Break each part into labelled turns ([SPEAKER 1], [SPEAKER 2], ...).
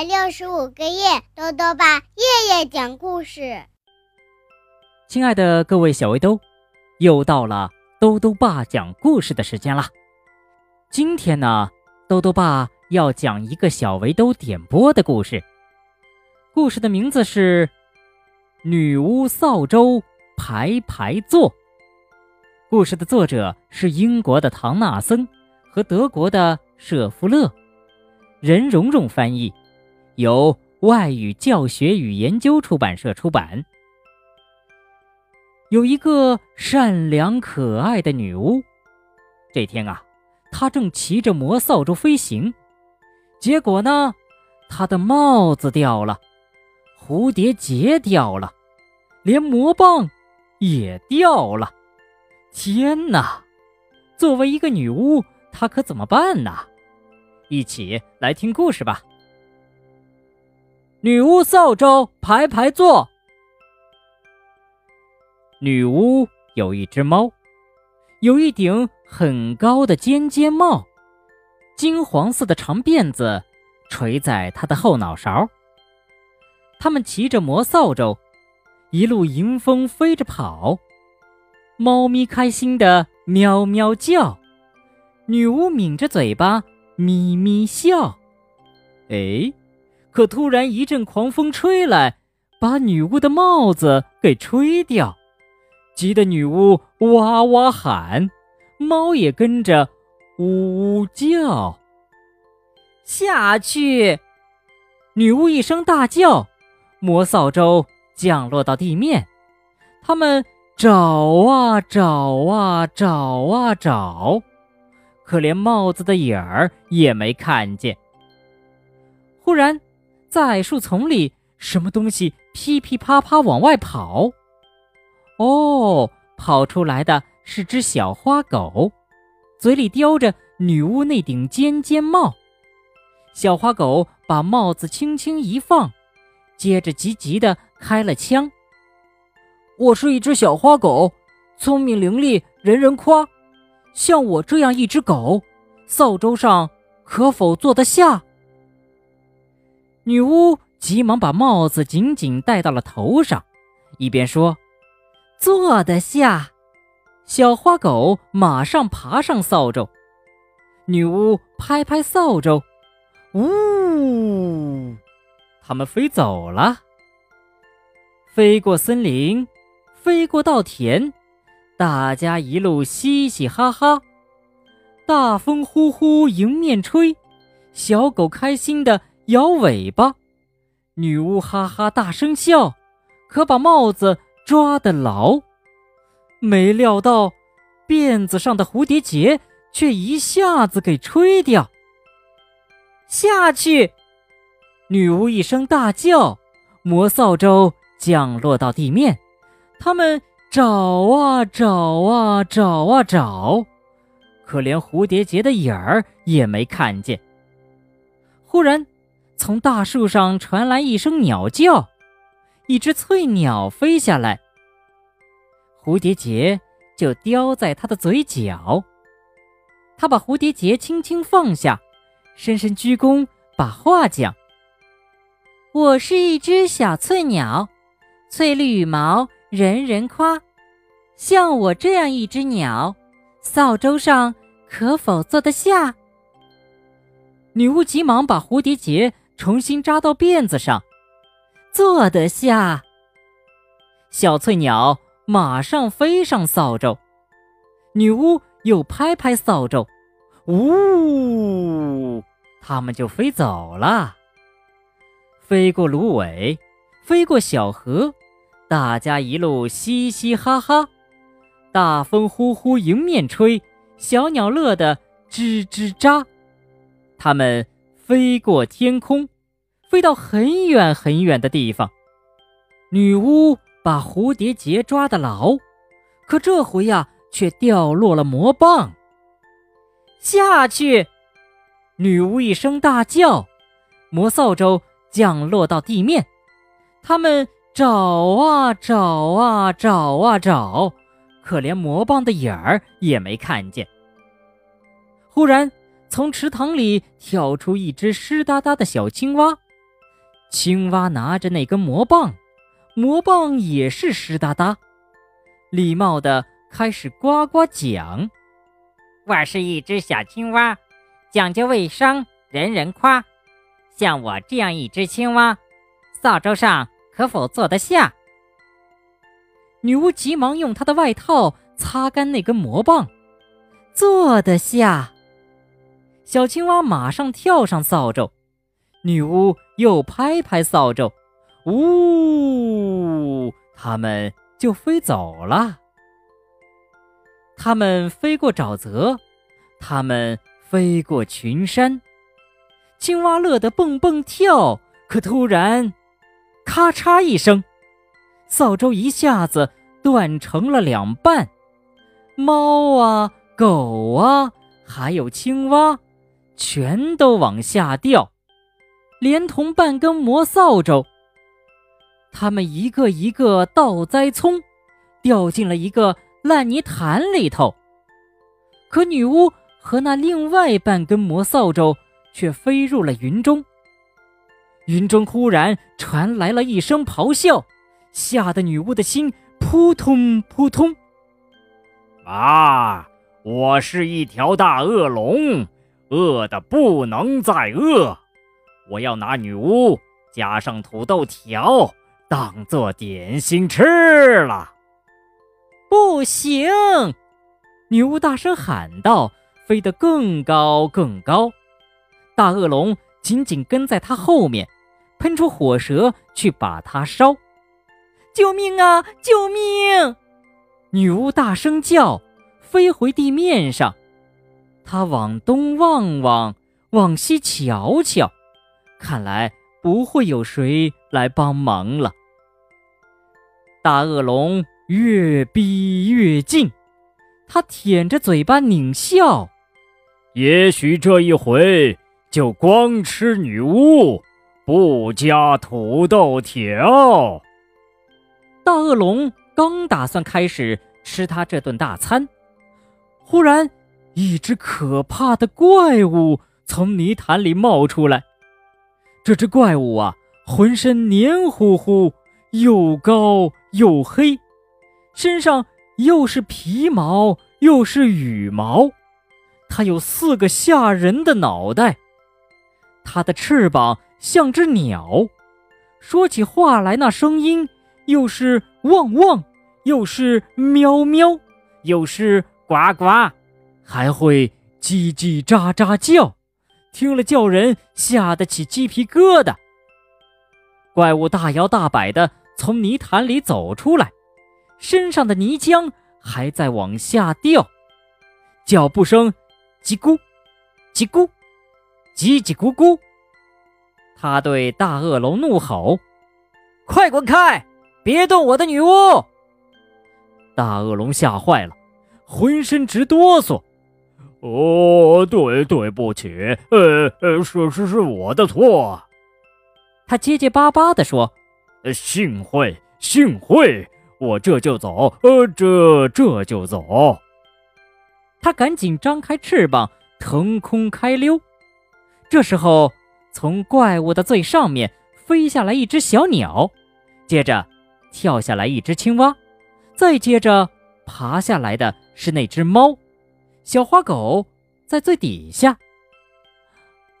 [SPEAKER 1] 百六十五个夜，豆豆爸夜夜讲故事。
[SPEAKER 2] 亲爱的各位小围兜，又到了豆豆爸讲故事的时间啦！今天呢，豆豆爸要讲一个小围兜点播的故事。故事的名字是《女巫扫帚排排坐》。故事的作者是英国的唐纳森和德国的舍夫勒。任蓉蓉翻译，由外语教学与研究出版社出版。有一个善良可爱的女巫，这天啊，她正骑着魔扫帚飞行，结果呢，她的帽子掉了，蝴蝶结掉了，连魔棒也掉了。天哪！作为一个女巫，她可怎么办呢？一起来听故事吧。女巫扫帚排排坐。女巫有一只猫，有一顶很高的尖尖帽，金黄色的长辫子垂在她的后脑勺。他们骑着魔扫帚，一路迎风飞着跑。猫咪开心的喵喵叫，女巫抿着嘴巴。咪咪笑，哎，可突然一阵狂风吹来，把女巫的帽子给吹掉，急得女巫哇哇喊，猫也跟着呜呜叫。下去！女巫一声大叫，魔扫帚降落到地面，他们找啊找啊找啊找。可连帽子的影儿也没看见。忽然，在树丛里，什么东西噼噼啪啪往外跑？哦，跑出来的是只小花狗，嘴里叼着女巫那顶尖尖帽。小花狗把帽子轻轻一放，接着急急地开了枪。我是一只小花狗，聪明伶俐，人人夸。像我这样一只狗，扫帚上可否坐得下？女巫急忙把帽子紧紧戴到了头上，一边说：“坐得下。”小花狗马上爬上扫帚，女巫拍拍扫帚，呜，它们飞走了，飞过森林，飞过稻田。大家一路嘻嘻哈哈，大风呼呼迎面吹，小狗开心的摇尾巴，女巫哈哈大声笑，可把帽子抓得牢。没料到，辫子上的蝴蝶结却一下子给吹掉。下去！女巫一声大叫，魔扫帚降落到地面，他们。找啊找啊找啊找，可连蝴蝶结的影儿也没看见。忽然，从大树上传来一声鸟叫，一只翠鸟飞下来，蝴蝶结就叼在它的嘴角。它把蝴蝶结轻轻放下，深深鞠躬，把话讲：“我是一只小翠鸟，翠绿羽毛。”人人夸，像我这样一只鸟，扫帚上可否坐得下？女巫急忙把蝴蝶结重新扎到辫子上，坐得下。小翠鸟马上飞上扫帚，女巫又拍拍扫帚，呜，它们就飞走了，飞过芦苇，飞过小河。大家一路嘻嘻哈哈，大风呼呼迎面吹，小鸟乐得吱吱喳。它们飞过天空，飞到很远很远的地方。女巫把蝴蝶结抓得牢，可这回呀，却掉落了魔棒。下去！女巫一声大叫，魔扫帚降落到地面。他们。找啊找啊找啊找，可连魔棒的影儿也没看见。忽然，从池塘里跳出一只湿哒哒的小青蛙，青蛙拿着那根魔棒，魔棒也是湿哒哒。礼貌的开始呱呱讲：“
[SPEAKER 3] 我是一只小青蛙，讲究卫生，人人夸。像我这样一只青蛙，扫帚上可否坐得下？”
[SPEAKER 2] 女巫急忙用她的外套擦干那根魔棒，坐得下。小青蛙马上跳上扫帚，女巫又拍拍扫帚，呜，它们就飞走了。它们飞过沼泽，它们飞过群山，青蛙乐得蹦蹦跳。可突然，咔嚓一声，扫帚一下子断成了两半，猫啊，狗啊，还有青蛙。全都往下掉，连同半根魔扫帚。他们一个一个倒栽葱，掉进了一个烂泥潭里头。可女巫和那另外半根魔扫帚却飞入了云中。云中忽然传来了一声咆哮，吓得女巫的心扑通扑通。
[SPEAKER 4] 啊！我是一条大恶龙。饿的不能再饿，我要拿女巫加上土豆条当做点心吃了。
[SPEAKER 2] 不行！女巫大声喊道，飞得更高更高。大恶龙紧紧跟在她后面，喷出火舌去把她烧。救命啊！救命！女巫大声叫，飞回地面上。他往东望望，往西瞧瞧，看来不会有谁来帮忙了。大恶龙越逼越近，他舔着嘴巴狞笑：“
[SPEAKER 4] 也许这一回就光吃女巫，不加土豆条。”
[SPEAKER 2] 大恶龙刚打算开始吃他这顿大餐，忽然。一只可怕的怪物从泥潭里冒出来。这只怪物啊，浑身黏糊糊，又高又黑，身上又是皮毛又是羽毛。它有四个吓人的脑袋，它的翅膀像只鸟，说起话来那声音又是汪汪，又是喵喵，又是呱呱。还会叽叽喳喳叫，听了叫人吓得起鸡皮疙瘩。怪物大摇大摆地从泥潭里走出来，身上的泥浆还在往下掉，脚步声叽咕叽咕叽叽咕咕。他对大恶龙怒吼：“快滚开，别动我的女巫！”大恶龙吓坏了，浑身直哆嗦。
[SPEAKER 4] 哦，对，对不起，呃呃，是是是我的错。
[SPEAKER 2] 他结结巴巴地说：“
[SPEAKER 4] 幸会，幸会，我这就走，呃，这这就走。”
[SPEAKER 2] 他赶紧张开翅膀，腾空开溜。这时候，从怪物的最上面飞下来一只小鸟，接着跳下来一只青蛙，再接着爬下来的是那只猫。小花狗在最底下。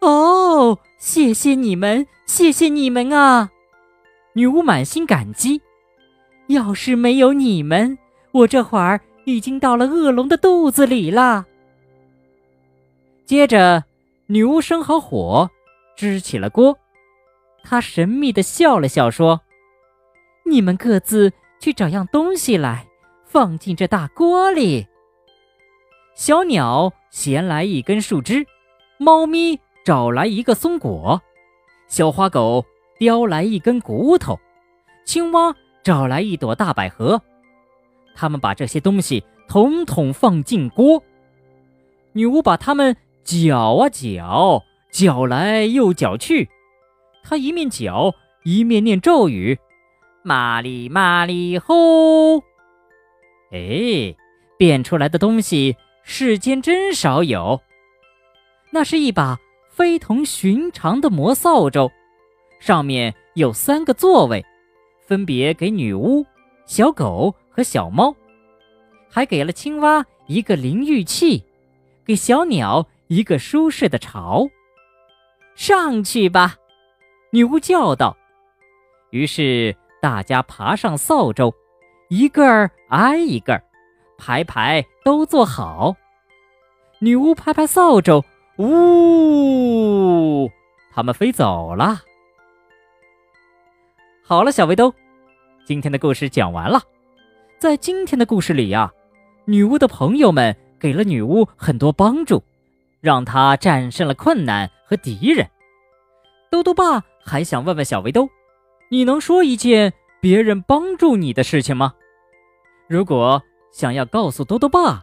[SPEAKER 2] 哦，谢谢你们，谢谢你们啊！女巫满心感激。要是没有你们，我这会儿已经到了恶龙的肚子里了。接着，女巫生好火，支起了锅。她神秘的笑了笑，说：“你们各自去找样东西来，放进这大锅里。”小鸟衔来一根树枝，猫咪找来一个松果，小花狗叼来一根骨头，青蛙找来一朵大百合。他们把这些东西统统放进锅。女巫把它们搅啊搅，搅来又搅去。她一面搅一面念咒语：“玛丽玛丽吼！”哎，变出来的东西。世间真少有。那是一把非同寻常的魔扫帚，上面有三个座位，分别给女巫、小狗和小猫，还给了青蛙一个淋浴器，给小鸟一个舒适的巢。上去吧，女巫叫道。于是大家爬上扫帚，一个挨一个，排排都坐好。女巫拍拍扫帚，呜，他们飞走了。好了，小围兜，今天的故事讲完了。在今天的故事里呀，女巫的朋友们给了女巫很多帮助，让她战胜了困难和敌人。兜兜爸还想问问小围兜，你能说一件别人帮助你的事情吗？如果想要告诉兜兜爸，